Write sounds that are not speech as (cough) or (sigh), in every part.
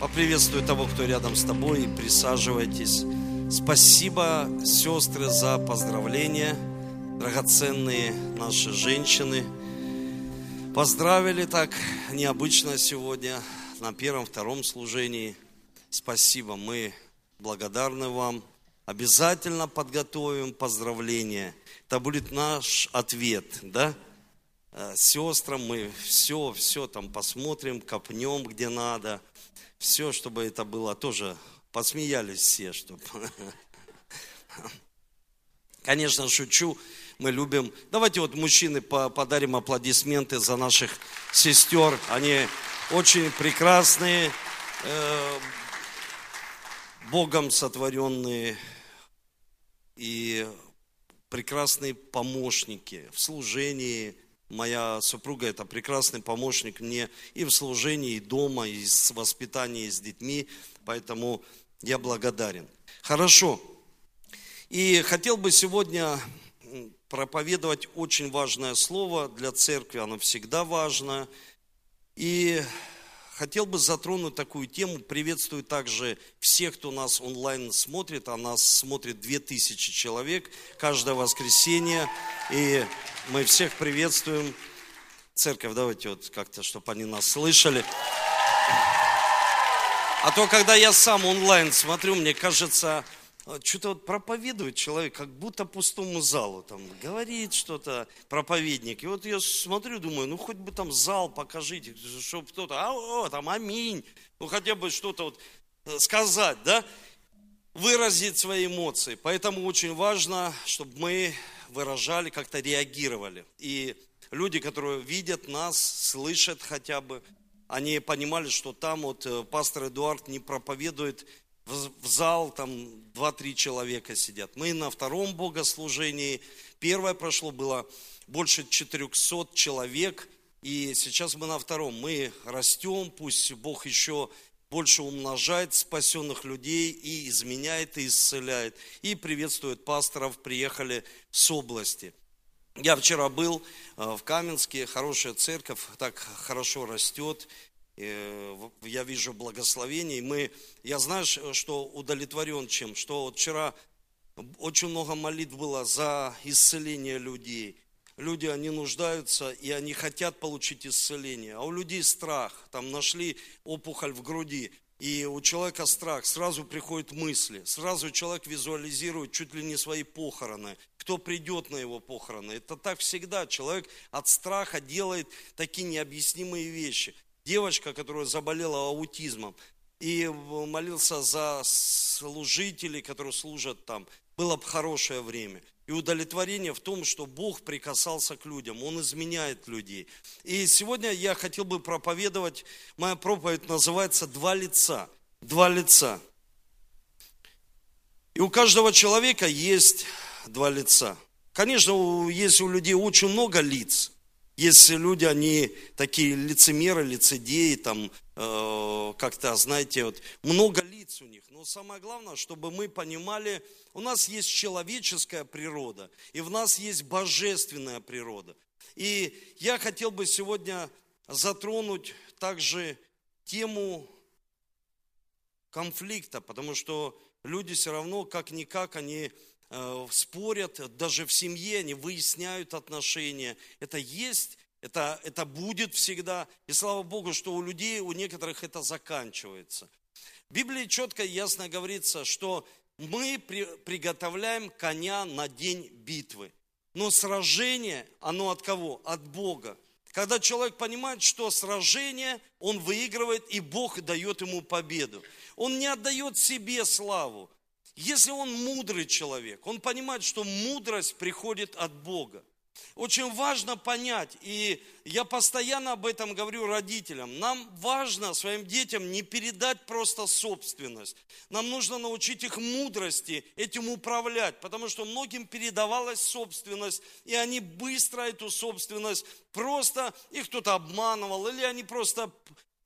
Поприветствую того, кто рядом с тобой, и присаживайтесь. Спасибо, сестры, за поздравления, драгоценные наши женщины. Поздравили так необычно сегодня на первом-втором служении. Спасибо, мы благодарны вам. Обязательно подготовим поздравления. Это будет наш ответ, да? Э, сестрам мы все, все там посмотрим, копнем, где надо – все, чтобы это было тоже, посмеялись все, чтобы... (laughs) Конечно, шучу, мы любим. Давайте вот мужчины подарим аплодисменты за наших сестер. Они очень прекрасные, э, Богом сотворенные и прекрасные помощники в служении, Моя супруга это прекрасный помощник мне и в служении, и дома, и в воспитании с детьми, поэтому я благодарен. Хорошо. И хотел бы сегодня проповедовать очень важное слово для церкви, оно всегда важно. И хотел бы затронуть такую тему. Приветствую также всех, кто нас онлайн смотрит, а нас смотрит 2000 человек каждое воскресенье. И мы всех приветствуем. Церковь, давайте вот как-то, чтобы они нас слышали. А то, когда я сам онлайн смотрю, мне кажется, что-то вот проповедует человек, как будто пустому залу, там, говорит что-то проповедник. И вот я смотрю, думаю, ну хоть бы там зал покажите, чтобы кто-то, а, о, там, аминь, ну хотя бы что-то вот э, сказать, да, выразить свои эмоции. Поэтому очень важно, чтобы мы выражали, как-то реагировали. И люди, которые видят нас, слышат хотя бы, они понимали, что там вот э, пастор Эдуард не проповедует в зал, там 2-3 человека сидят. Мы на втором богослужении, первое прошло, было больше 400 человек, и сейчас мы на втором. Мы растем, пусть Бог еще больше умножает спасенных людей и изменяет, и исцеляет. И приветствует пасторов, приехали с области. Я вчера был э, в Каменске, хорошая церковь, так хорошо растет. Э, я вижу благословение. Мы, я знаю, что удовлетворен чем, что вчера очень много молитв было за исцеление людей – люди, они нуждаются, и они хотят получить исцеление. А у людей страх, там нашли опухоль в груди, и у человека страх, сразу приходят мысли, сразу человек визуализирует чуть ли не свои похороны, кто придет на его похороны. Это так всегда, человек от страха делает такие необъяснимые вещи. Девочка, которая заболела аутизмом, и молился за служителей, которые служат там, было бы хорошее время и удовлетворение в том, что Бог прикасался к людям, Он изменяет людей. И сегодня я хотел бы проповедовать, моя проповедь называется «Два лица». Два лица. И у каждого человека есть два лица. Конечно, есть у людей очень много лиц. Есть люди, они такие лицемеры, лицедеи, там, э, как-то, знаете, вот, много лиц у них. Но самое главное, чтобы мы понимали, у нас есть человеческая природа, и в нас есть божественная природа. И я хотел бы сегодня затронуть также тему конфликта, потому что люди все равно, как-никак, они э, спорят, даже в семье они выясняют отношения. Это есть, это, это будет всегда. И слава Богу, что у людей, у некоторых это заканчивается. В Библии четко и ясно говорится, что мы приготовляем коня на день битвы. Но сражение, оно от кого? От Бога. Когда человек понимает, что сражение, он выигрывает, и Бог дает ему победу. Он не отдает себе славу. Если он мудрый человек, он понимает, что мудрость приходит от Бога. Очень важно понять, и я постоянно об этом говорю родителям, нам важно своим детям не передать просто собственность. Нам нужно научить их мудрости этим управлять, потому что многим передавалась собственность, и они быстро эту собственность просто, их кто-то обманывал, или они просто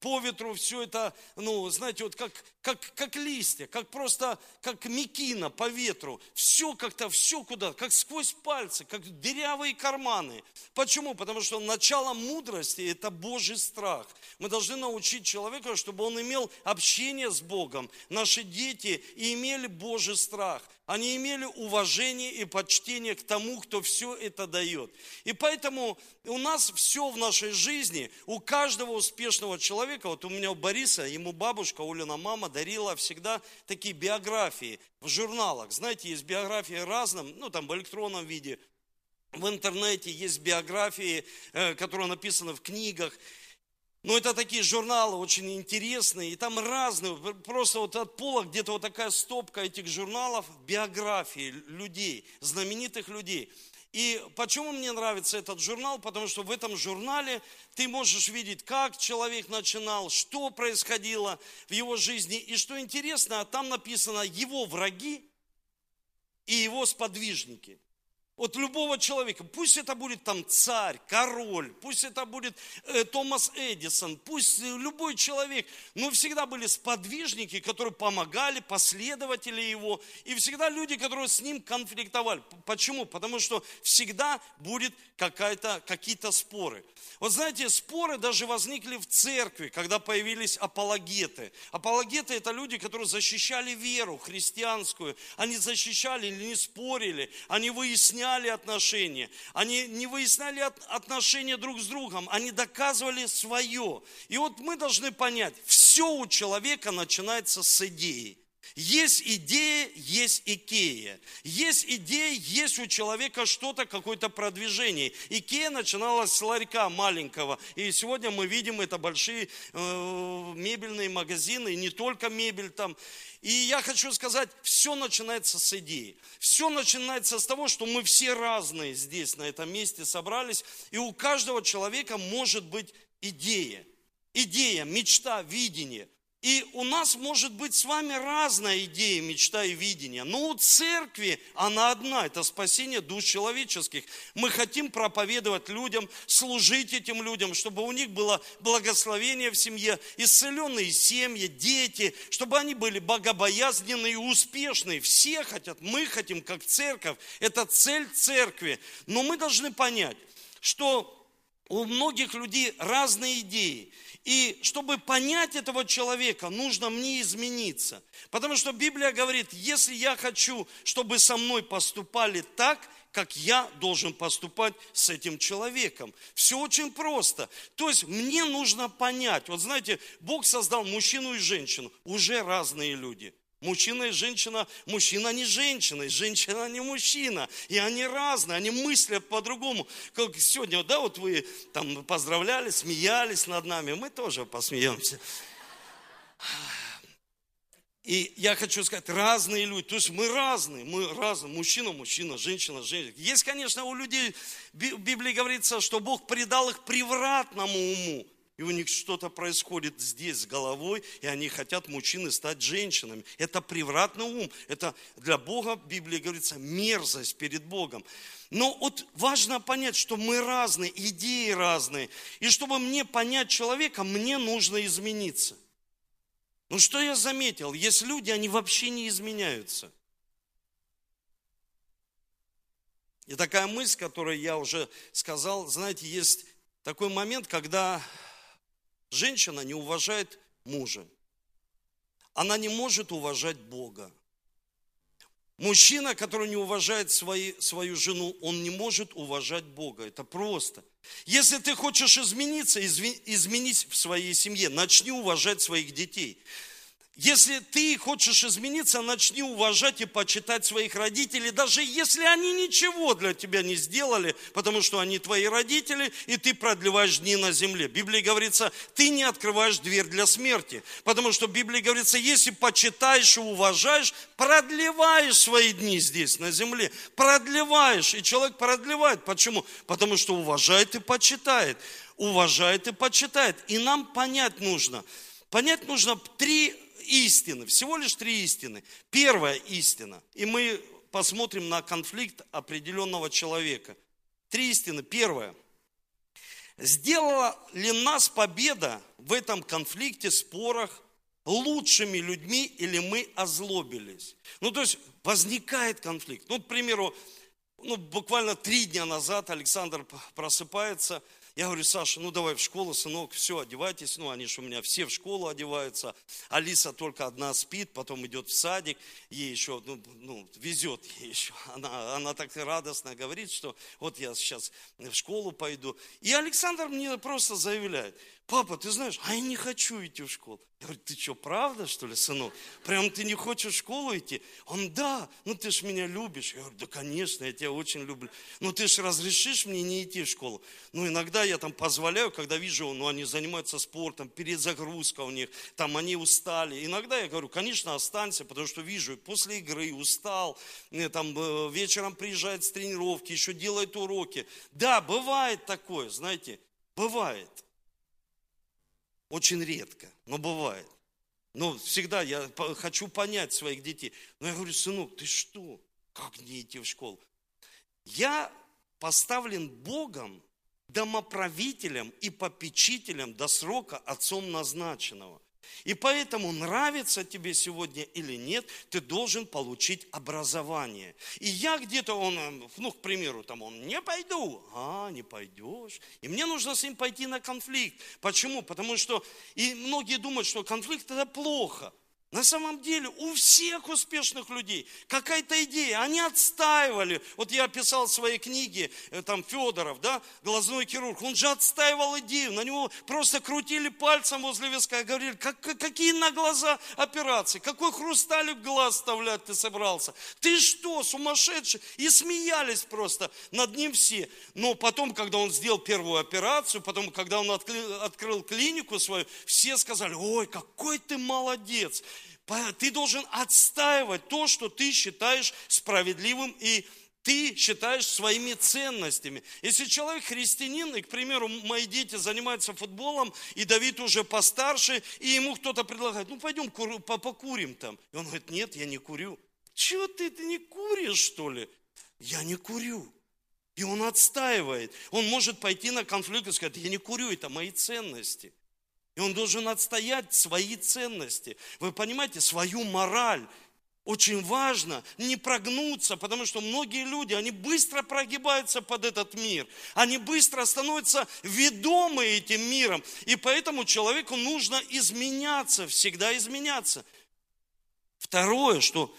по ветру все это, ну, знаете, вот как, как, как листья, как просто, как мекина по ветру. Все как-то, все куда, как сквозь пальцы, как дырявые карманы. Почему? Потому что начало мудрости – это Божий страх. Мы должны научить человека, чтобы он имел общение с Богом. Наши дети имели Божий страх. Они имели уважение и почтение к тому, кто все это дает. И поэтому у нас все в нашей жизни, у каждого успешного человека, вот у меня у Бориса, ему бабушка, Олина мама дарила всегда такие биографии в журналах. Знаете, есть биографии разным, ну там в электронном виде, в интернете есть биографии, э, которые написаны в книгах. Но это такие журналы очень интересные, и там разные, просто вот от пола где-то вот такая стопка этих журналов, биографии людей, знаменитых людей. И почему мне нравится этот журнал? Потому что в этом журнале ты можешь видеть, как человек начинал, что происходило в его жизни. И что интересно, там написано его враги и его сподвижники. Вот любого человека, пусть это будет там царь, король, пусть это будет э, Томас Эдисон, пусть э, любой человек, но всегда были сподвижники, которые помогали, последователи его, и всегда люди, которые с ним конфликтовали. Почему? Потому что всегда будет какая-то, какие-то споры. Вот знаете, споры даже возникли в церкви, когда появились апологеты. Апологеты – это люди, которые защищали веру христианскую. Они защищали или не спорили, они выясняли отношения. Они не выясняли отношения друг с другом, они доказывали свое. И вот мы должны понять, все у человека начинается с идеи. Есть идея, есть Икея. Есть идея, есть у человека что-то, какое-то продвижение. Икея начиналась с ларька маленького. И сегодня мы видим это большие э, мебельные магазины, и не только мебель там. И я хочу сказать, все начинается с идеи. Все начинается с того, что мы все разные здесь, на этом месте собрались. И у каждого человека может быть идея. Идея, мечта, видение. И у нас может быть с вами разная идея, мечта и видение. Но у церкви она одна, это спасение душ человеческих. Мы хотим проповедовать людям, служить этим людям, чтобы у них было благословение в семье, исцеленные семьи, дети, чтобы они были богобоязненные и успешные. Все хотят, мы хотим, как церковь, это цель церкви. Но мы должны понять, что у многих людей разные идеи. И чтобы понять этого человека, нужно мне измениться. Потому что Библия говорит, если я хочу, чтобы со мной поступали так, как я должен поступать с этим человеком. Все очень просто. То есть мне нужно понять. Вот знаете, Бог создал мужчину и женщину. Уже разные люди. Мужчина и женщина, мужчина не женщина, и женщина не мужчина. И они разные, они мыслят по-другому. Как сегодня, да, вот вы там поздравляли, смеялись над нами, мы тоже посмеемся. И я хочу сказать, разные люди, то есть мы разные, мы разные, мужчина, мужчина, женщина, женщина. Есть, конечно, у людей, в Библии говорится, что Бог предал их превратному уму и у них что-то происходит здесь с головой, и они хотят, мужчины, стать женщинами. Это превратный ум, это для Бога, в Библии говорится, мерзость перед Богом. Но вот важно понять, что мы разные, идеи разные. И чтобы мне понять человека, мне нужно измениться. Ну что я заметил? Есть люди, они вообще не изменяются. И такая мысль, которую я уже сказал, знаете, есть такой момент, когда Женщина не уважает мужа. Она не может уважать Бога. Мужчина, который не уважает свои, свою жену, он не может уважать Бога. Это просто. Если ты хочешь измениться, изменись в своей семье. Начни уважать своих детей. Если ты хочешь измениться, начни уважать и почитать своих родителей, даже если они ничего для тебя не сделали, потому что они твои родители, и ты продлеваешь дни на земле. В Библии говорится, ты не открываешь дверь для смерти, потому что в Библии говорится, если почитаешь и уважаешь, продлеваешь свои дни здесь, на земле, продлеваешь, и человек продлевает. Почему? Потому что уважает и почитает, уважает и почитает. И нам понять нужно, понять нужно три истины, всего лишь три истины. Первая истина, и мы посмотрим на конфликт определенного человека. Три истины. Первая, сделала ли нас победа в этом конфликте, спорах лучшими людьми или мы озлобились? Ну, то есть возникает конфликт. Ну, к примеру, ну, буквально три дня назад Александр просыпается – я говорю, Саша, ну давай в школу, сынок, все, одевайтесь. Ну, они же у меня все в школу одеваются. Алиса только одна спит, потом идет в садик. Ей еще, ну, ну везет ей еще. Она, она так радостно говорит, что вот я сейчас в школу пойду. И Александр мне просто заявляет, папа, ты знаешь, а я не хочу идти в школу. Я говорю, ты что, правда, что ли, сынок? Прям ты не хочешь в школу идти? Он, да, ну ты ж меня любишь. Я говорю, да, конечно, я тебя очень люблю. Ну ты ж разрешишь мне не идти в школу? Ну иногда я там позволяю, когда вижу, ну они занимаются спортом, перезагрузка у них, там они устали. Иногда я говорю, конечно, останься, потому что вижу, после игры устал, э, там э, вечером приезжает с тренировки, еще делает уроки. Да, бывает такое, знаете, бывает. Очень редко, но бывает. Но всегда я хочу понять своих детей. Но я говорю, сынок, ты что? Как не идти в школу? Я поставлен Богом домоправителем и попечителем до срока отцом назначенного. И поэтому, нравится тебе сегодня или нет, ты должен получить образование. И я где-то, он, ну, к примеру, там он, не пойду. А, не пойдешь. И мне нужно с ним пойти на конфликт. Почему? Потому что, и многие думают, что конфликт это плохо. На самом деле у всех успешных людей какая-то идея, они отстаивали. Вот я писал в своей книге, э, там Федоров, да, глазной хирург, он же отстаивал идею, на него просто крутили пальцем возле виска и говорили, как, какие на глаза операции, какой хрусталик в глаз вставлять ты собрался. Ты что, сумасшедший? И смеялись просто над ним все. Но потом, когда он сделал первую операцию, потом, когда он открыл, открыл клинику свою, все сказали, ой, какой ты молодец. Ты должен отстаивать то, что ты считаешь справедливым и ты считаешь своими ценностями. Если человек христианин, и, к примеру, мои дети занимаются футболом, и Давид уже постарше, и ему кто-то предлагает, ну пойдем покурим там. И он говорит, нет, я не курю. Чего ты, ты не куришь, что ли? Я не курю. И он отстаивает. Он может пойти на конфликт и сказать, я не курю, это мои ценности. И он должен отстоять свои ценности. Вы понимаете, свою мораль. Очень важно не прогнуться, потому что многие люди, они быстро прогибаются под этот мир. Они быстро становятся ведомы этим миром. И поэтому человеку нужно изменяться, всегда изменяться. Второе, что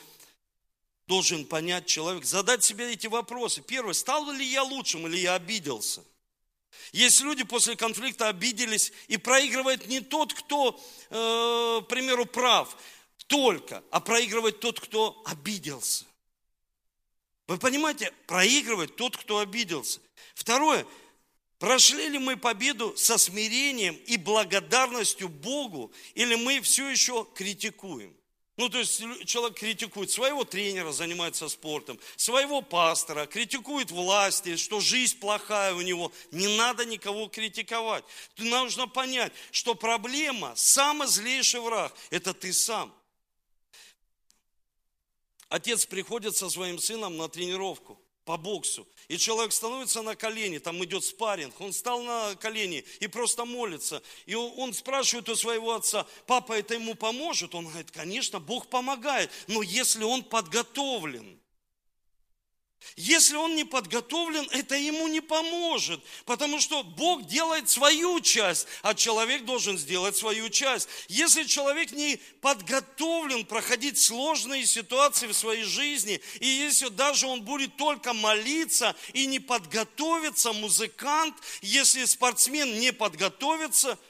должен понять человек, задать себе эти вопросы. Первое, стал ли я лучшим или я обиделся? Есть люди после конфликта обиделись, и проигрывает не тот, кто, э, к примеру, прав, только, а проигрывает тот, кто обиделся. Вы понимаете, проигрывает тот, кто обиделся. Второе, прошли ли мы победу со смирением и благодарностью Богу, или мы все еще критикуем? Ну, то есть человек критикует своего тренера, занимается спортом, своего пастора, критикует власти, что жизнь плохая у него. Не надо никого критиковать. Нужно понять, что проблема, самый злейший враг, это ты сам. Отец приходит со своим сыном на тренировку по боксу. И человек становится на колени, там идет спарринг, он стал на колени и просто молится. И он спрашивает у своего отца, папа, это ему поможет? Он говорит, конечно, Бог помогает, но если он подготовлен – если он не подготовлен, это ему не поможет, потому что Бог делает свою часть, а человек должен сделать свою часть. Если человек не подготовлен проходить сложные ситуации в своей жизни, и если даже он будет только молиться и не подготовиться, музыкант, если спортсмен не подготовится –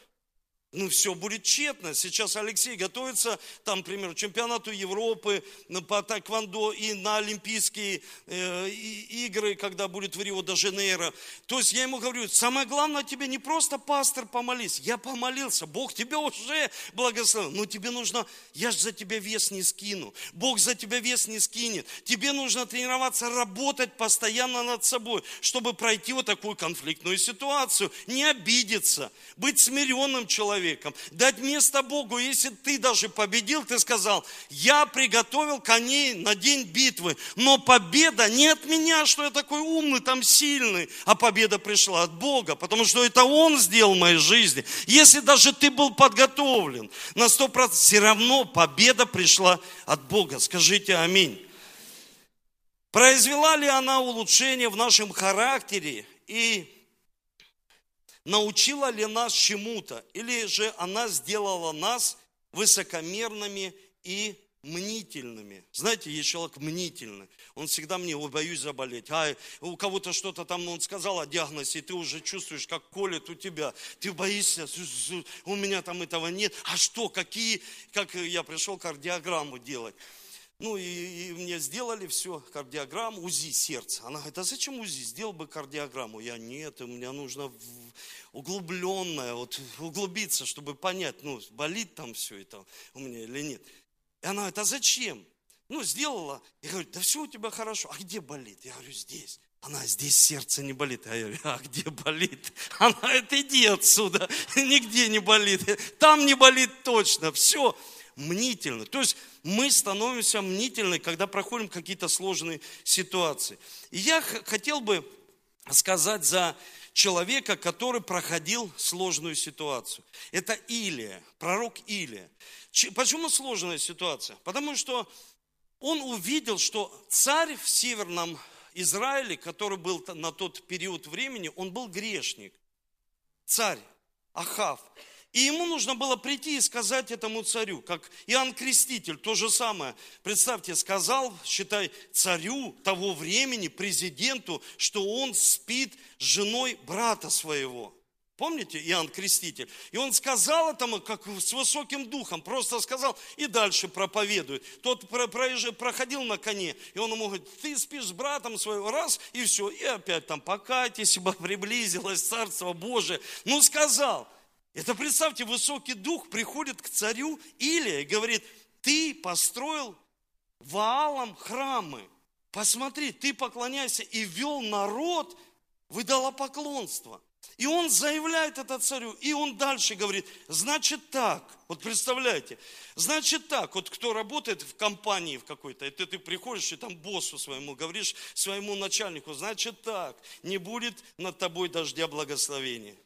ну, все будет тщетно. Сейчас Алексей готовится, там, к примеру, чемпионату Европы по тайквандо и на Олимпийские э, игры, когда будет в Рио-де-Жанейро. То есть я ему говорю, самое главное тебе не просто пастор помолись. Я помолился, Бог тебе уже благословил. Но тебе нужно, я же за тебя вес не скину. Бог за тебя вес не скинет. Тебе нужно тренироваться, работать постоянно над собой, чтобы пройти вот такую конфликтную ситуацию. Не обидеться, быть смиренным человеком человеком, дать место Богу. Если ты даже победил, ты сказал, я приготовил коней на день битвы, но победа не от меня, что я такой умный, там сильный, а победа пришла от Бога, потому что это Он сделал в моей жизни. Если даже ты был подготовлен на сто процентов, все равно победа пришла от Бога. Скажите аминь. Произвела ли она улучшение в нашем характере и научила ли нас чему-то, или же она сделала нас высокомерными и мнительными. Знаете, есть человек мнительный. Он всегда мне, ой, боюсь заболеть. А у кого-то что-то там, он сказал о диагнозе, и ты уже чувствуешь, как колет у тебя. Ты боишься, у меня там этого нет. А что, какие, как я пришел кардиограмму делать. Ну и, и мне сделали все, кардиограмму, УЗИ сердца. Она говорит, а зачем УЗИ? Сделал бы кардиограмму. Я, нет, мне нужно углубленное, вот углубиться, чтобы понять, ну, болит там все это у меня или нет. И она говорит, а зачем? Ну, сделала. Я говорю, да все у тебя хорошо. А где болит? Я говорю, здесь. Она, здесь сердце не болит. А я говорю, а где болит? (laughs) Она говорит, иди отсюда. (laughs) Нигде не болит. Там не болит точно. Все мнительно. То есть мы становимся мнительны, когда проходим какие-то сложные ситуации. И я хотел бы сказать за человека, который проходил сложную ситуацию. Это Илия, пророк Илия. Почему сложная ситуация? Потому что он увидел, что царь в северном Израиле, который был на тот период времени, он был грешник. Царь Ахав. И ему нужно было прийти и сказать этому царю, как Иоанн Креститель, то же самое. Представьте, сказал, считай, царю того времени, президенту, что он спит с женой брата своего. Помните Иоанн Креститель? И он сказал этому, как с высоким духом, просто сказал и дальше проповедует. Тот проходил на коне, и он ему говорит, ты спишь с братом своего, раз, и все. И опять там, покайтесь, ибо (laughs) приблизилось Царство Божие. Ну, сказал. Это представьте, высокий дух приходит к царю Илия и говорит, ты построил Ваалом храмы. Посмотри, ты поклоняйся и вел народ в идолопоклонство. И он заявляет это царю, и он дальше говорит, значит так, вот представляете, значит так, вот кто работает в компании в какой-то, это ты приходишь и там боссу своему говоришь, своему начальнику, значит так, не будет над тобой дождя благословения.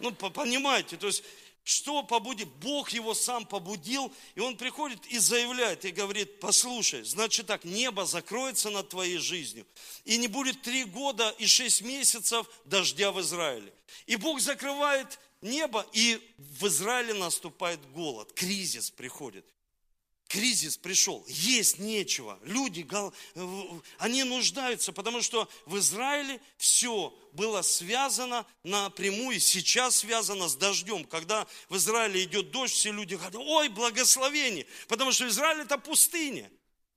Ну, понимаете, то есть, что побудит? Бог его сам побудил, и он приходит и заявляет, и говорит, послушай, значит так, небо закроется над твоей жизнью, и не будет три года и шесть месяцев дождя в Израиле. И Бог закрывает небо, и в Израиле наступает голод, кризис приходит кризис пришел, есть нечего. Люди, они нуждаются, потому что в Израиле все было связано напрямую, сейчас связано с дождем. Когда в Израиле идет дождь, все люди говорят, ой, благословение, потому что Израиль это пустыня,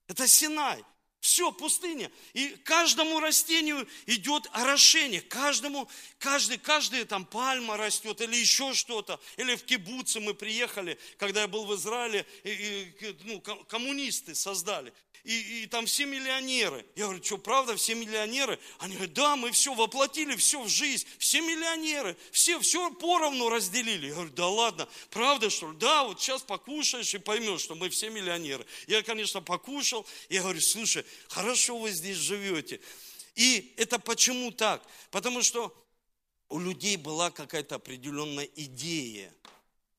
это Синай. Все, пустыня. И каждому растению идет орошение. Каждому, каждый, каждая там пальма растет или еще что-то. Или в кибуце мы приехали, когда я был в Израиле, и, и, ну, коммунисты создали и, и там все миллионеры. Я говорю, что, правда, все миллионеры? Они говорят, да, мы все воплотили, все в жизнь, все миллионеры, все, все поровну разделили. Я говорю, да ладно, правда, что ли? Да, вот сейчас покушаешь и поймешь, что мы все миллионеры. Я, конечно, покушал, я говорю, слушай, хорошо вы здесь живете. И это почему так? Потому что у людей была какая-то определенная идея.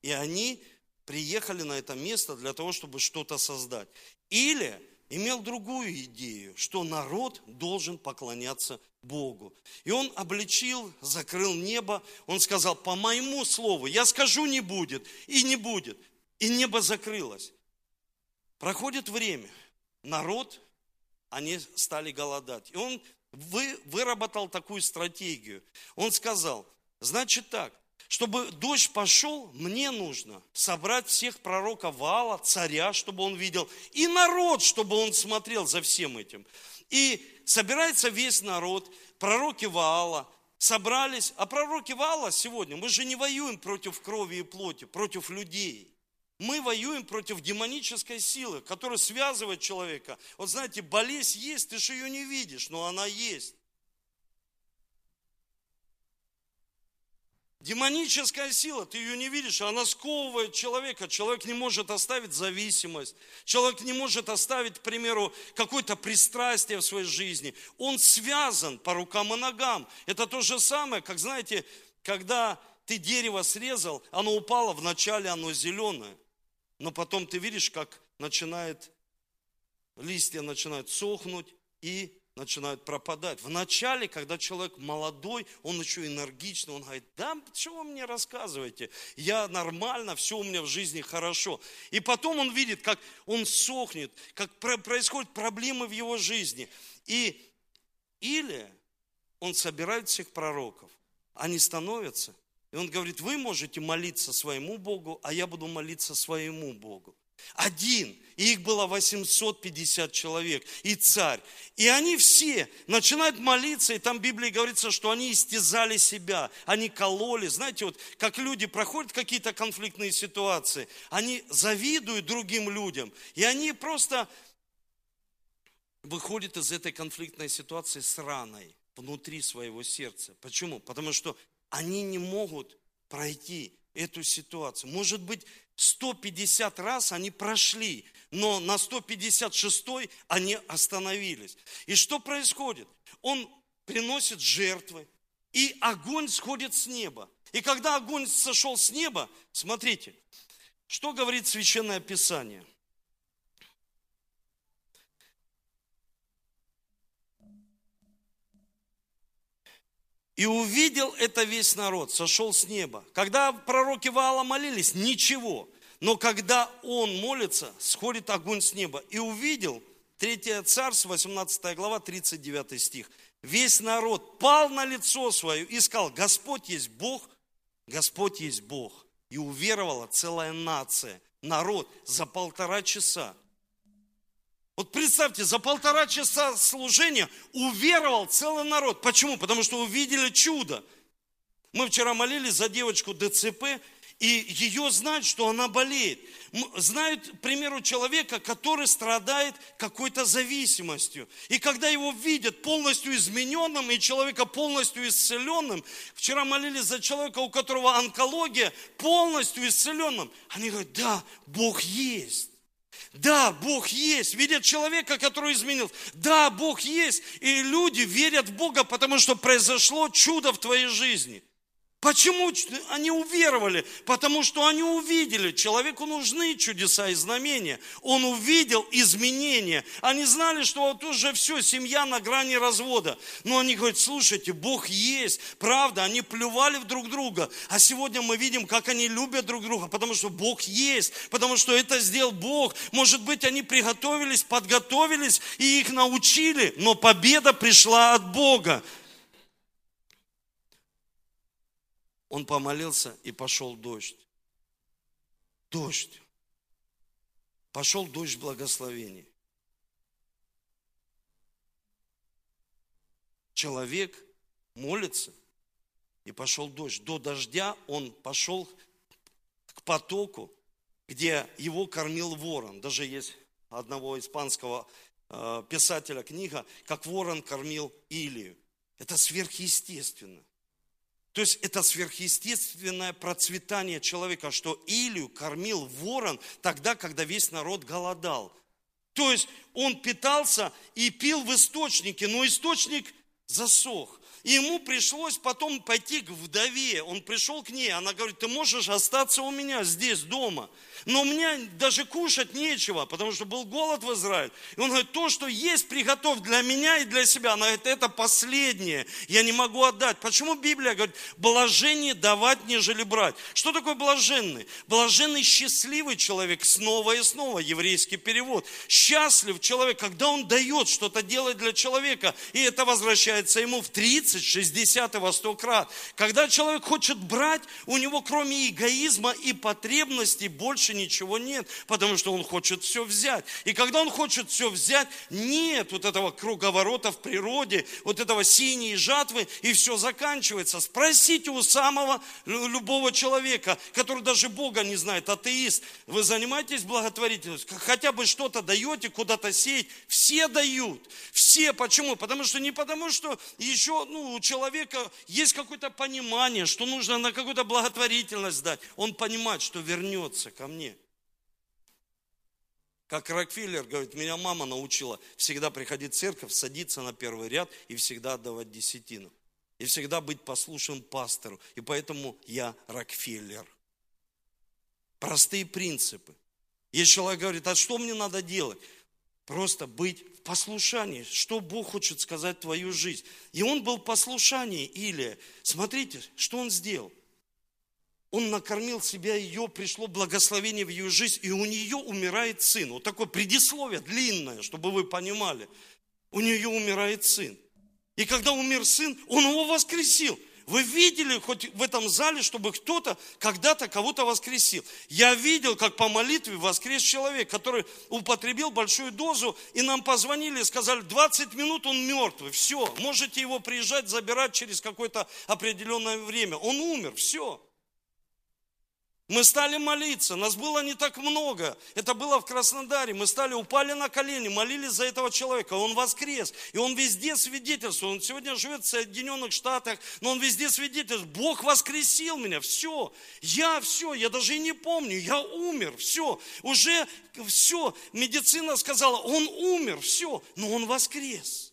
И они приехали на это место для того, чтобы что-то создать. Или имел другую идею, что народ должен поклоняться Богу. И он обличил, закрыл небо, он сказал, по моему слову, я скажу не будет, и не будет. И небо закрылось. Проходит время, народ, они стали голодать. И он вы, выработал такую стратегию. Он сказал, значит так, чтобы дождь пошел, мне нужно собрать всех пророков Ваала, царя, чтобы он видел, и народ, чтобы он смотрел за всем этим. И собирается весь народ, пророки Ваала, собрались. А пророки Ваала сегодня, мы же не воюем против крови и плоти, против людей. Мы воюем против демонической силы, которая связывает человека. Вот знаете, болезнь есть, ты же ее не видишь, но она есть. Демоническая сила, ты ее не видишь, она сковывает человека. Человек не может оставить зависимость. Человек не может оставить, к примеру, какое-то пристрастие в своей жизни. Он связан по рукам и ногам. Это то же самое, как, знаете, когда ты дерево срезал, оно упало, вначале оно зеленое. Но потом ты видишь, как начинает, листья начинают сохнуть и начинают пропадать. Вначале, когда человек молодой, он еще энергичный, он говорит, да, что вы мне рассказываете? Я нормально, все у меня в жизни хорошо. И потом он видит, как он сохнет, как происходят проблемы в его жизни. И или он собирает всех пророков, они становятся, и он говорит, вы можете молиться своему Богу, а я буду молиться своему Богу. Один. И их было 850 человек. И царь. И они все начинают молиться. И там в Библии говорится, что они истязали себя. Они кололи. Знаете, вот как люди проходят какие-то конфликтные ситуации, они завидуют другим людям. И они просто выходят из этой конфликтной ситуации с раной внутри своего сердца. Почему? Потому что они не могут пройти эту ситуацию. Может быть, 150 раз они прошли, но на 156 они остановились. И что происходит? Он приносит жертвы, и огонь сходит с неба. И когда огонь сошел с неба, смотрите, что говорит Священное Писание? И увидел это весь народ, сошел с неба. Когда пророки Ваала молились, ничего. Но когда он молится, сходит огонь с неба. И увидел, 3 Царство, 18 глава, 39 стих. Весь народ пал на лицо свое и сказал, Господь есть Бог, Господь есть Бог. И уверовала целая нация, народ за полтора часа. Вот представьте, за полтора часа служения уверовал целый народ. Почему? Потому что увидели чудо. Мы вчера молились за девочку ДЦП, и ее знают, что она болеет. Знают, к примеру, человека, который страдает какой-то зависимостью. И когда его видят полностью измененным и человека полностью исцеленным, вчера молились за человека, у которого онкология, полностью исцеленным, они говорят, да, Бог есть. Да, Бог есть. Видят человека, который изменил. Да, Бог есть. И люди верят в Бога, потому что произошло чудо в твоей жизни. Почему они уверовали? Потому что они увидели, человеку нужны чудеса и знамения. Он увидел изменения. Они знали, что вот уже все, семья на грани развода. Но они говорят, слушайте, Бог есть. Правда, они плювали в друг друга. А сегодня мы видим, как они любят друг друга, потому что Бог есть. Потому что это сделал Бог. Может быть, они приготовились, подготовились и их научили. Но победа пришла от Бога. Он помолился и пошел дождь. Дождь. Пошел дождь благословений. Человек молится, и пошел дождь. До дождя он пошел к потоку, где его кормил ворон. Даже есть одного испанского э, писателя книга, как ворон кормил Илию. Это сверхъестественно. То есть это сверхъестественное процветание человека, что Илью кормил ворон тогда, когда весь народ голодал. То есть он питался и пил в источнике, но источник засох. И ему пришлось потом пойти к вдове. Он пришел к ней, она говорит, ты можешь остаться у меня здесь, дома. Но у меня даже кушать нечего, потому что был голод в Израиле. И он говорит, то, что есть, приготовь для меня и для себя. Она говорит, это последнее, я не могу отдать. Почему Библия говорит, блажение давать, нежели брать? Что такое блаженный? Блаженный счастливый человек снова и снова, еврейский перевод. Счастлив человек, когда он дает что-то делать для человека, и это возвращается ему в 30, 60 и во 100 крат. Когда человек хочет брать, у него кроме эгоизма и потребностей больше больше ничего нет, потому что он хочет все взять. И когда он хочет все взять, нет вот этого круговорота в природе, вот этого синей жатвы, и все заканчивается. Спросите у самого любого человека, который даже Бога не знает, атеист, вы занимаетесь благотворительностью, хотя бы что-то даете, куда-то сеять, все дают, все. Почему? Потому что не потому, что еще ну, у человека есть какое-то понимание, что нужно на какую-то благотворительность дать. Он понимает, что вернется ко мне. Как Рокфеллер говорит, меня мама научила всегда приходить в церковь, садиться на первый ряд и всегда отдавать десятину. И всегда быть послушным пастору. И поэтому я Рокфеллер. Простые принципы. Если человек говорит, а что мне надо делать? Просто быть в послушании, что Бог хочет сказать в твою жизнь. И он был в послушании, Илия. Смотрите, что он сделал. Он накормил себя, ее, пришло благословение в ее жизнь, и у нее умирает сын. Вот такое предисловие длинное, чтобы вы понимали. У нее умирает сын. И когда умер сын, он его воскресил. Вы видели хоть в этом зале, чтобы кто-то когда-то кого-то воскресил? Я видел, как по молитве воскрес человек, который употребил большую дозу, и нам позвонили и сказали, 20 минут он мертвый, все, можете его приезжать, забирать через какое-то определенное время. Он умер, все. Мы стали молиться, нас было не так много. Это было в Краснодаре. Мы стали, упали на колени, молились за этого человека. Он воскрес. И он везде свидетельствует. Он сегодня живет в Соединенных Штатах, но он везде свидетельствует. Бог воскресил меня. Все. Я все. Я даже и не помню. Я умер. Все. Уже все. Медицина сказала, он умер. Все. Но он воскрес.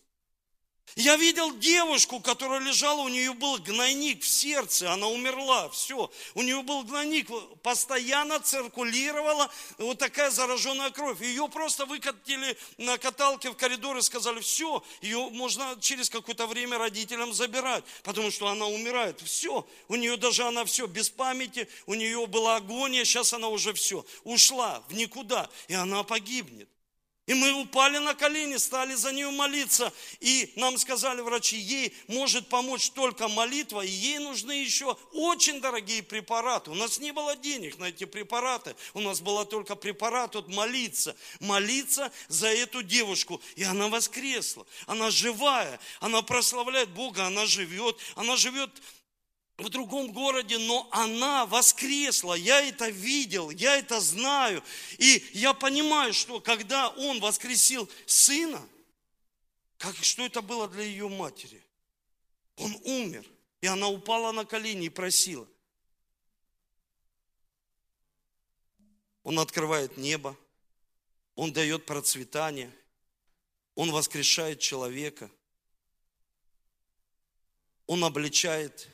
Я видел девушку, которая лежала, у нее был гнойник в сердце, она умерла, все. У нее был гнойник, постоянно циркулировала вот такая зараженная кровь. Ее просто выкатили на каталке в коридор и сказали, все, ее можно через какое-то время родителям забирать, потому что она умирает. Все, у нее даже она все без памяти, у нее была агония, сейчас она уже все, ушла в никуда, и она погибнет. И мы упали на колени, стали за нее молиться. И нам сказали врачи, ей может помочь только молитва, и ей нужны еще очень дорогие препараты. У нас не было денег на эти препараты, у нас было только препарат вот молиться. Молиться за эту девушку. И она воскресла, она живая, она прославляет Бога, она живет, она живет в другом городе, но она воскресла. Я это видел, я это знаю. И я понимаю, что когда он воскресил сына, как, что это было для ее матери? Он умер. И она упала на колени и просила. Он открывает небо, Он дает процветание, Он воскрешает человека, Он обличает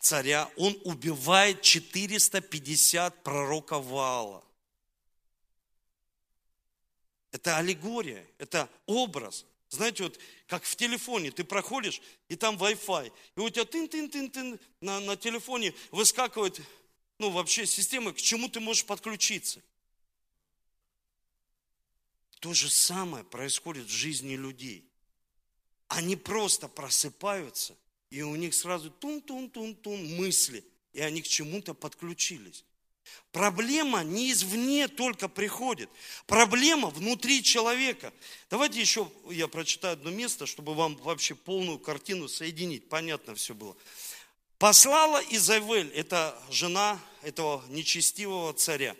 царя, он убивает 450 пророков Ваала. Это аллегория, это образ. Знаете, вот как в телефоне, ты проходишь, и там Wi-Fi, и у тебя тын-тын-тын-тын на, на телефоне выскакивает, ну вообще система, к чему ты можешь подключиться. То же самое происходит в жизни людей. Они просто просыпаются – и у них сразу тун-тун-тун-тун мысли, и они к чему-то подключились. Проблема не извне только приходит. Проблема внутри человека. Давайте еще я прочитаю одно место, чтобы вам вообще полную картину соединить. Понятно все было. Послала Изавель, это жена этого нечестивого царя,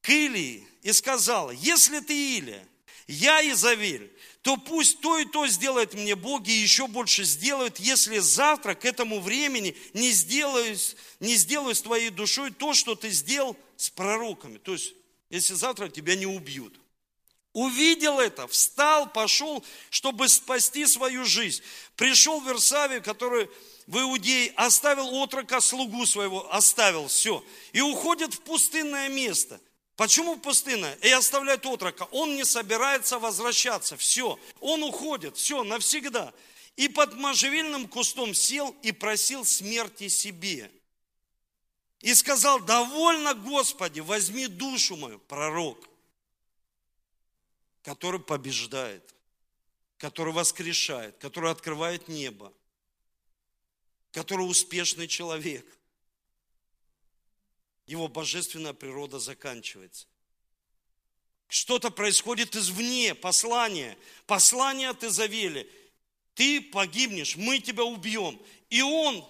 к Илии и сказала, если ты Илия, я Изавель, то пусть то и то сделает мне Бог, и еще больше сделают, если завтра к этому времени не сделаю, не сделаю с твоей душой то, что ты сделал с пророками. То есть, если завтра тебя не убьют. Увидел это, встал, пошел, чтобы спасти свою жизнь. Пришел в Версавию, который в Иудее, оставил отрока, слугу своего, оставил, все. И уходит в пустынное место. Почему пустынная? И оставляет отрока. Он не собирается возвращаться. Все. Он уходит. Все, навсегда. И под можжевельным кустом сел и просил смерти себе. И сказал, довольно, Господи, возьми душу мою, пророк, который побеждает, который воскрешает, который открывает небо, который успешный человек. Его божественная природа заканчивается. Что-то происходит извне, послание. Послание от Изавели. Ты погибнешь, мы тебя убьем. И он,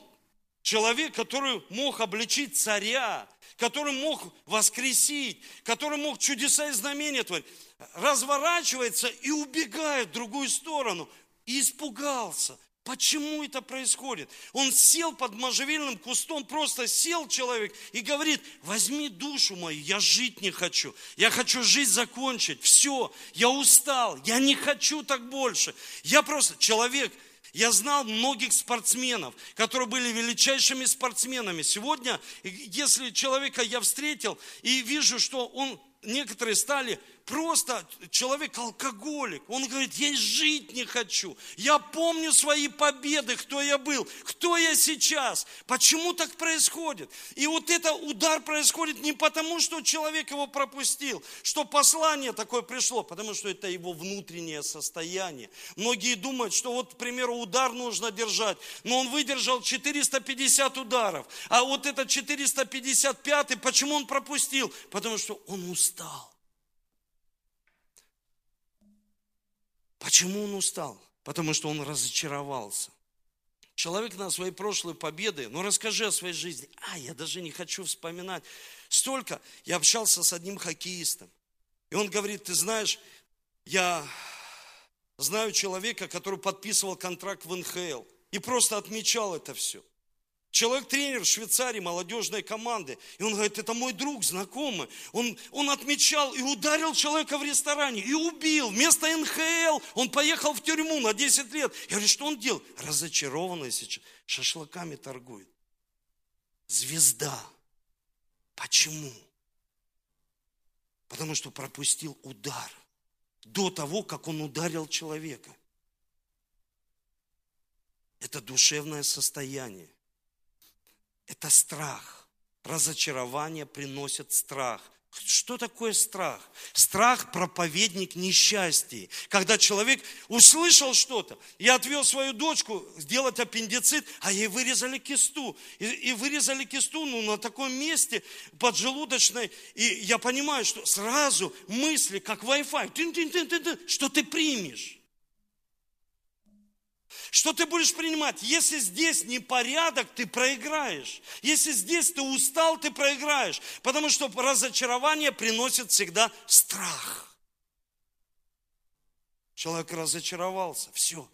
человек, который мог обличить царя, который мог воскресить, который мог чудеса и знамения творить, разворачивается и убегает в другую сторону. И испугался. Почему это происходит? Он сел под можжевельным кустом, просто сел человек и говорит, возьми душу мою, я жить не хочу. Я хочу жизнь закончить. Все, я устал, я не хочу так больше. Я просто, человек, я знал многих спортсменов, которые были величайшими спортсменами. Сегодня, если человека я встретил и вижу, что он, некоторые стали просто человек алкоголик. Он говорит, я жить не хочу. Я помню свои победы, кто я был, кто я сейчас. Почему так происходит? И вот это удар происходит не потому, что человек его пропустил, что послание такое пришло, потому что это его внутреннее состояние. Многие думают, что вот, к примеру, удар нужно держать, но он выдержал 450 ударов, а вот это 455, почему он пропустил? Потому что он устал. Почему он устал? Потому что он разочаровался. Человек на свои прошлые победы, ну расскажи о своей жизни. А, я даже не хочу вспоминать. Столько. Я общался с одним хоккеистом. И он говорит, ты знаешь, я знаю человека, который подписывал контракт в НХЛ. И просто отмечал это все. Человек-тренер в Швейцарии молодежной команды. И он говорит, это мой друг, знакомый. Он, он отмечал и ударил человека в ресторане, и убил. Вместо НХЛ он поехал в тюрьму на 10 лет. Я говорю, что он делал? Разочарованный сейчас. Шашлыками торгует. Звезда. Почему? Потому что пропустил удар до того, как он ударил человека. Это душевное состояние. Это страх. Разочарование приносит страх. Что такое страх? Страх – проповедник несчастья. Когда человек услышал что-то, я отвел свою дочку сделать аппендицит, а ей вырезали кисту. И, и вырезали кисту ну, на таком месте поджелудочной. И я понимаю, что сразу мысли, как Wi-Fi, что ты примешь. Что ты будешь принимать? Если здесь непорядок, ты проиграешь. Если здесь ты устал, ты проиграешь. Потому что разочарование приносит всегда страх. Человек разочаровался, все.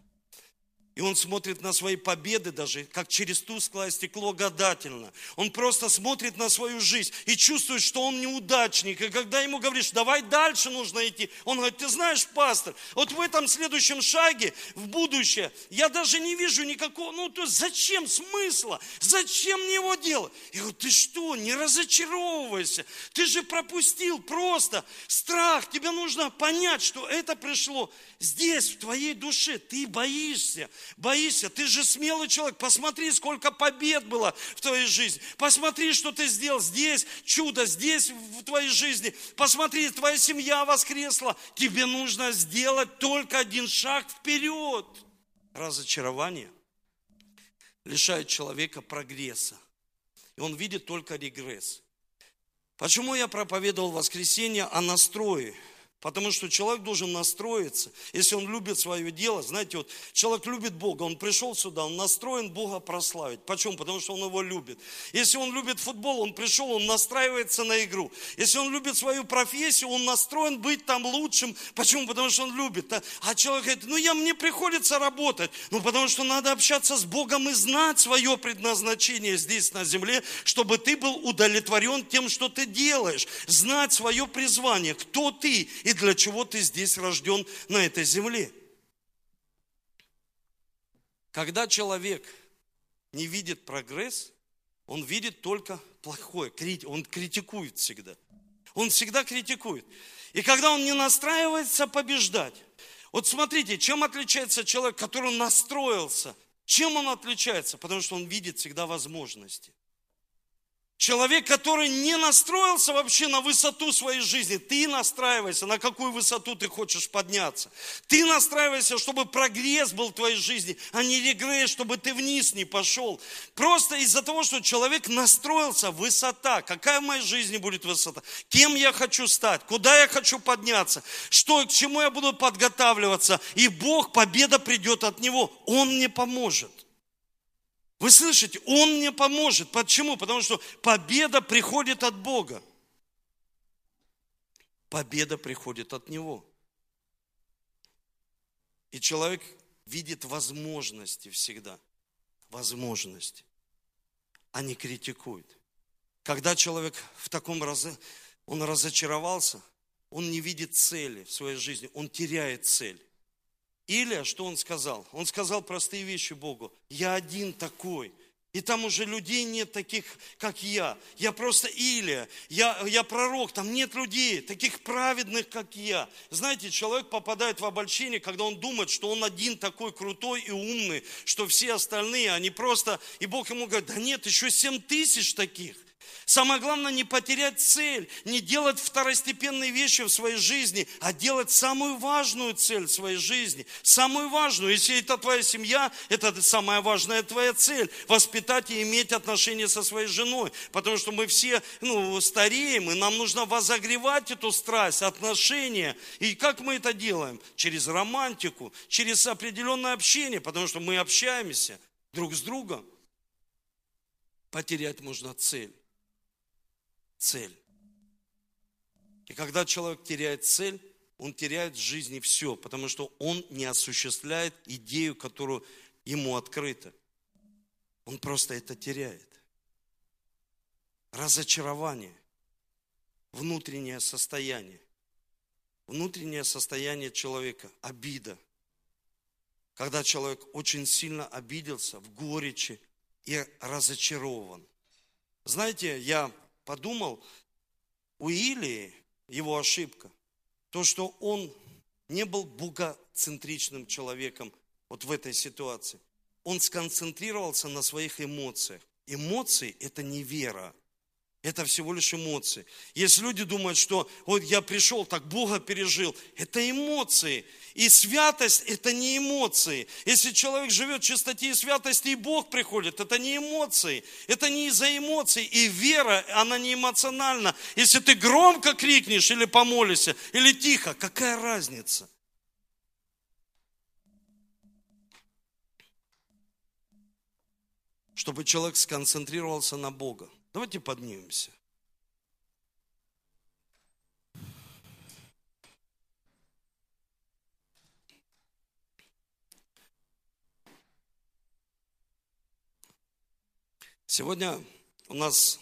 И он смотрит на свои победы даже, как через тусклое стекло гадательно. Он просто смотрит на свою жизнь и чувствует, что он неудачник. И когда ему говоришь, давай дальше нужно идти, он говорит, ты знаешь, пастор, вот в этом следующем шаге в будущее я даже не вижу никакого, ну то есть зачем смысла? Зачем мне его делать? Я говорю, ты что, не разочаровывайся. Ты же пропустил просто страх. Тебе нужно понять, что это пришло здесь, в твоей душе. Ты боишься боишься. Ты же смелый человек. Посмотри, сколько побед было в твоей жизни. Посмотри, что ты сделал здесь, чудо здесь в твоей жизни. Посмотри, твоя семья воскресла. Тебе нужно сделать только один шаг вперед. Разочарование лишает человека прогресса. И он видит только регресс. Почему я проповедовал воскресенье о настрое? Потому что человек должен настроиться. Если он любит свое дело, знаете, вот человек любит Бога, он пришел сюда, он настроен Бога прославить. Почему? Потому что он его любит. Если он любит футбол, он пришел, он настраивается на игру. Если он любит свою профессию, он настроен быть там лучшим. Почему? Потому что он любит. А человек говорит, ну я, мне приходится работать. Ну потому что надо общаться с Богом и знать свое предназначение здесь на земле, чтобы ты был удовлетворен тем, что ты делаешь. Знать свое призвание, кто ты и и для чего ты здесь рожден на этой земле. Когда человек не видит прогресс, он видит только плохое, он критикует всегда. Он всегда критикует. И когда он не настраивается побеждать, вот смотрите, чем отличается человек, который настроился? Чем он отличается? Потому что он видит всегда возможности. Человек, который не настроился вообще на высоту своей жизни, ты настраивайся, на какую высоту ты хочешь подняться. Ты настраивайся, чтобы прогресс был в твоей жизни, а не регресс, чтобы ты вниз не пошел. Просто из-за того, что человек настроился, высота. Какая в моей жизни будет высота? Кем я хочу стать? Куда я хочу подняться? Что, к чему я буду подготавливаться? И Бог, победа придет от Него. Он мне поможет. Вы слышите, Он мне поможет. Почему? Потому что победа приходит от Бога. Победа приходит от Него. И человек видит возможности всегда. Возможности. А не критикует. Когда человек в таком разе, он разочаровался, он не видит цели в своей жизни, он теряет цель. Или, что он сказал? Он сказал простые вещи Богу. Я один такой. И там уже людей нет таких, как я. Я просто Илия, я, я пророк, там нет людей, таких праведных, как я. Знаете, человек попадает в обольщение, когда он думает, что он один такой крутой и умный, что все остальные, они просто... И Бог ему говорит, да нет, еще семь тысяч таких. Самое главное не потерять цель, не делать второстепенные вещи в своей жизни, а делать самую важную цель в своей жизни. Самую важную. Если это твоя семья, это самая важная твоя цель. Воспитать и иметь отношения со своей женой. Потому что мы все ну, стареем, и нам нужно возогревать эту страсть, отношения. И как мы это делаем? Через романтику, через определенное общение, потому что мы общаемся друг с другом. Потерять можно цель цель. И когда человек теряет цель, он теряет в жизни все, потому что он не осуществляет идею, которую ему открыта. Он просто это теряет. Разочарование, внутреннее состояние, внутреннее состояние человека, обида. Когда человек очень сильно обиделся, в горечи и разочарован. Знаете, я подумал, у Илии его ошибка, то, что он не был богоцентричным человеком вот в этой ситуации. Он сконцентрировался на своих эмоциях. Эмоции – это не вера. Это всего лишь эмоции. Если люди думают, что вот я пришел, так Бога пережил, это эмоции. И святость – это не эмоции. Если человек живет в чистоте и святости, и Бог приходит, это не эмоции. Это не из-за эмоций. И вера, она не эмоциональна. Если ты громко крикнешь или помолишься, или тихо, какая разница? Чтобы человек сконцентрировался на Бога. Давайте поднимемся. Сегодня у нас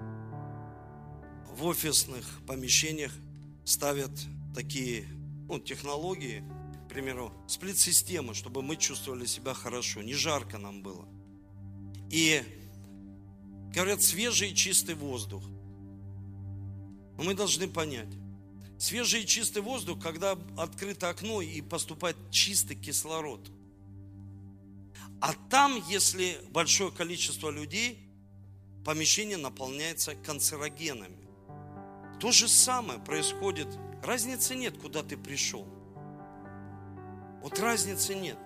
в офисных помещениях ставят такие ну, технологии, к примеру, сплит-системы, чтобы мы чувствовали себя хорошо, не жарко нам было. И говорят, свежий и чистый воздух. Но мы должны понять, свежий и чистый воздух, когда открыто окно и поступает чистый кислород – а там, если большое количество людей, помещение наполняется канцерогенами. То же самое происходит. Разницы нет, куда ты пришел. Вот разницы нет.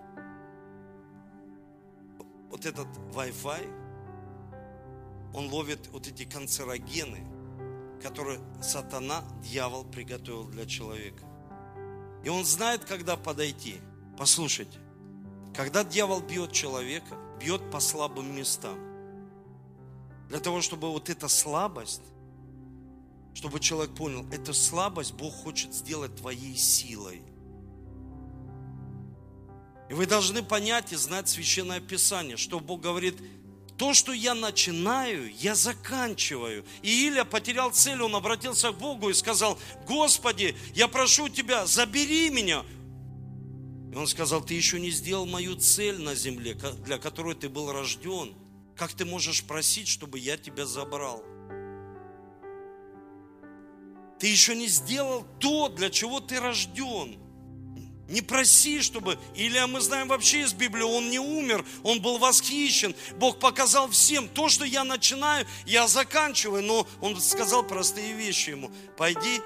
Вот этот Wi-Fi, он ловит вот эти канцерогены, которые сатана, дьявол приготовил для человека. И он знает, когда подойти. Послушайте, когда дьявол бьет человека, бьет по слабым местам. Для того, чтобы вот эта слабость, чтобы человек понял, эту слабость Бог хочет сделать твоей силой. И вы должны понять и знать Священное Писание, что Бог говорит, то, что я начинаю, я заканчиваю. И Илья потерял цель, он обратился к Богу и сказал, Господи, я прошу Тебя, забери меня, и он сказал, ты еще не сделал мою цель на земле, для которой ты был рожден. Как ты можешь просить, чтобы я тебя забрал? Ты еще не сделал то, для чего ты рожден. Не проси, чтобы... Или мы знаем вообще из Библии, он не умер, он был восхищен. Бог показал всем. То, что я начинаю, я заканчиваю. Но он сказал простые вещи ему. Пойди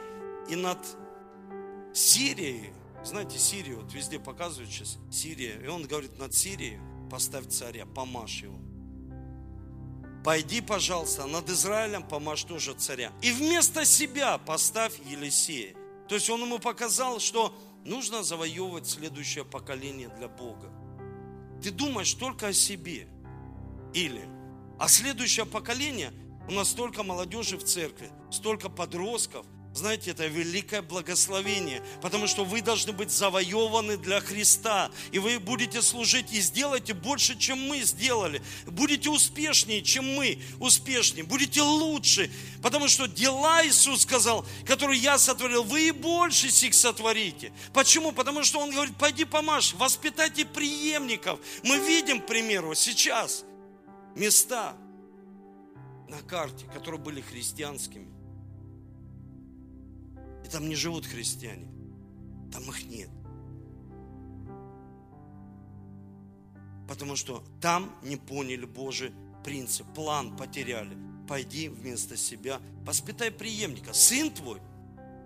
и над Сирией, знаете, Сирию, вот везде показывают сейчас, Сирия. И он говорит, над Сирией поставь царя, помажь его. Пойди, пожалуйста, над Израилем помажь тоже царя. И вместо себя поставь Елисея. То есть он ему показал, что нужно завоевывать следующее поколение для Бога. Ты думаешь только о себе. Или, а следующее поколение, у нас столько молодежи в церкви, столько подростков, знаете, это великое благословение, потому что вы должны быть завоеваны для Христа, и вы будете служить и сделаете больше, чем мы сделали. Будете успешнее, чем мы успешнее, будете лучше, потому что дела, Иисус сказал, которые я сотворил, вы и больше сих сотворите. Почему? Потому что Он говорит, пойди помажь, воспитайте преемников. Мы видим, к примеру, сейчас места на карте, которые были христианскими. И там не живут христиане. Там их нет. Потому что там не поняли Божий принцип, план потеряли. Пойди вместо себя, воспитай преемника. Сын твой,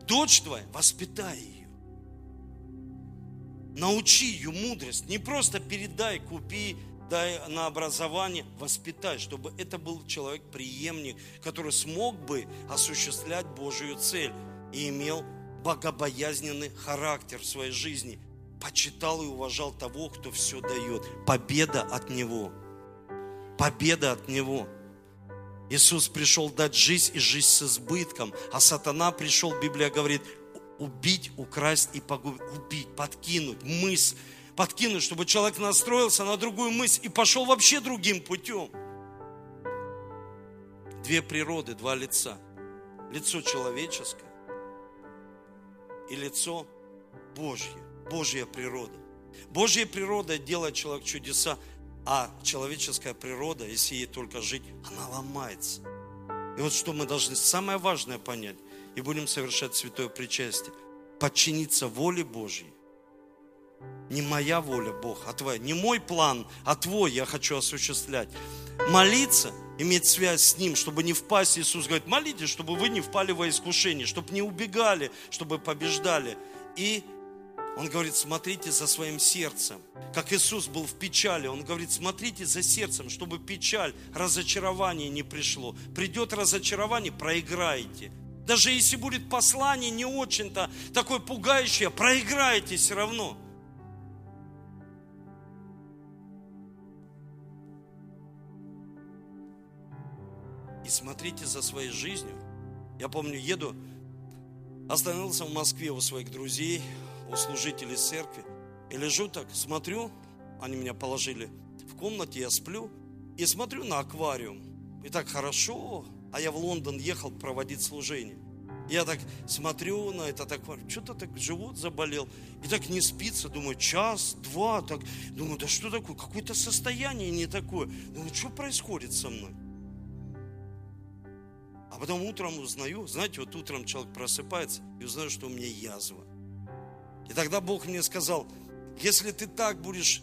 дочь твоя, воспитай ее. Научи ее мудрость. Не просто передай, купи, дай на образование, воспитай, чтобы это был человек-преемник, который смог бы осуществлять Божию цель и имел богобоязненный характер в своей жизни. Почитал и уважал того, кто все дает. Победа от Него. Победа от Него. Иисус пришел дать жизнь и жизнь с избытком, а сатана пришел, Библия говорит, убить, украсть и погубить, убить, подкинуть мысль, подкинуть, чтобы человек настроился на другую мысль и пошел вообще другим путем. Две природы, два лица. Лицо человеческое и лицо Божье, Божья природа. Божья природа делает человек чудеса, а человеческая природа, если ей только жить, она ломается. И вот что мы должны самое важное понять, и будем совершать святое причастие, подчиниться воле Божьей. Не моя воля, Бог, а твоя. Не мой план, а твой я хочу осуществлять. Молиться – иметь связь с Ним, чтобы не впасть. Иисус говорит, молитесь, чтобы вы не впали во искушение, чтобы не убегали, чтобы побеждали. И он говорит, смотрите за своим сердцем. Как Иисус был в печали, Он говорит, смотрите за сердцем, чтобы печаль, разочарование не пришло. Придет разочарование, проиграете. Даже если будет послание не очень-то такое пугающее, проиграете все равно. И смотрите за своей жизнью. Я помню, еду, остановился в Москве у своих друзей, у служителей церкви, и лежу так, смотрю, они меня положили в комнате, я сплю, и смотрю на аквариум. И так хорошо, а я в Лондон ехал проводить служение. Я так смотрю на этот аквариум, что-то так живот заболел. И так не спится, думаю, час, два, так, думаю, да что такое, какое-то состояние не такое. Думаю, что происходит со мной? Потом утром узнаю, знаете, вот утром человек просыпается и узнает, что у меня язва. И тогда Бог мне сказал, если ты так будешь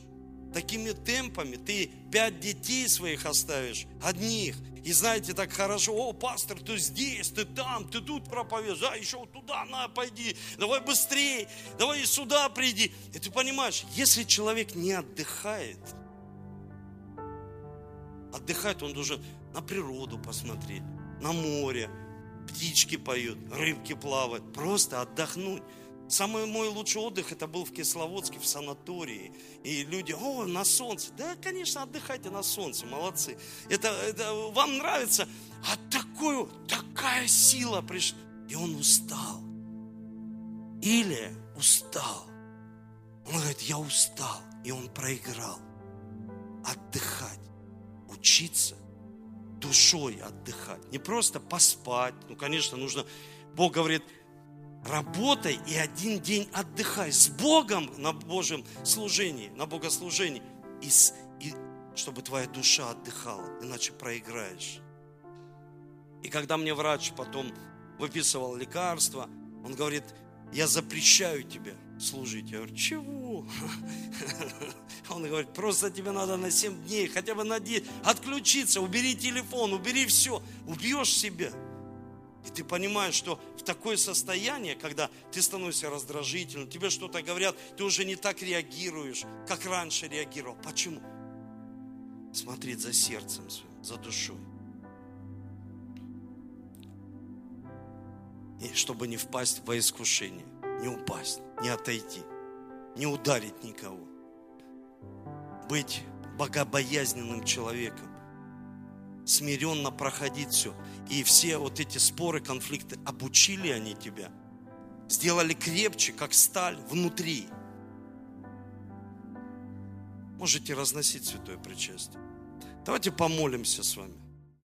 такими темпами, ты пять детей своих оставишь, одних. И знаете, так хорошо, о, пастор, ты здесь, ты там, ты тут проповедуешь, а еще туда на, пойди, давай быстрее, давай сюда приди. И ты понимаешь, если человек не отдыхает, отдыхает, он должен на природу посмотреть, на море, птички поют, рыбки плавают, просто отдохнуть. Самый мой лучший отдых это был в Кисловодске, в санатории. И люди, о, на солнце. Да, конечно, отдыхайте на солнце, молодцы. Это, это вам нравится. А такую, такая сила пришла. И он устал. Или устал. Он говорит, я устал. И он проиграл. Отдыхать, учиться душой отдыхать. Не просто поспать. Ну, конечно, нужно... Бог говорит, работай и один день отдыхай с Богом на Божьем служении, на богослужении. И, с, и чтобы твоя душа отдыхала, иначе проиграешь. И когда мне врач потом выписывал лекарства, он говорит, я запрещаю тебе служить. Я говорю, чего? (laughs) Он говорит, просто тебе надо на 7 дней, хотя бы на 10, отключиться, убери телефон, убери все, убьешь себя. И ты понимаешь, что в такое состояние, когда ты становишься раздражительным, тебе что-то говорят, ты уже не так реагируешь, как раньше реагировал. Почему? Смотреть за сердцем своим, за душой. И чтобы не впасть во искушение, не упасть, не отойти, не ударить никого. Быть богобоязненным человеком, смиренно проходить все. И все вот эти споры, конфликты, обучили они тебя, сделали крепче, как сталь внутри. Можете разносить святое причастие. Давайте помолимся с вами.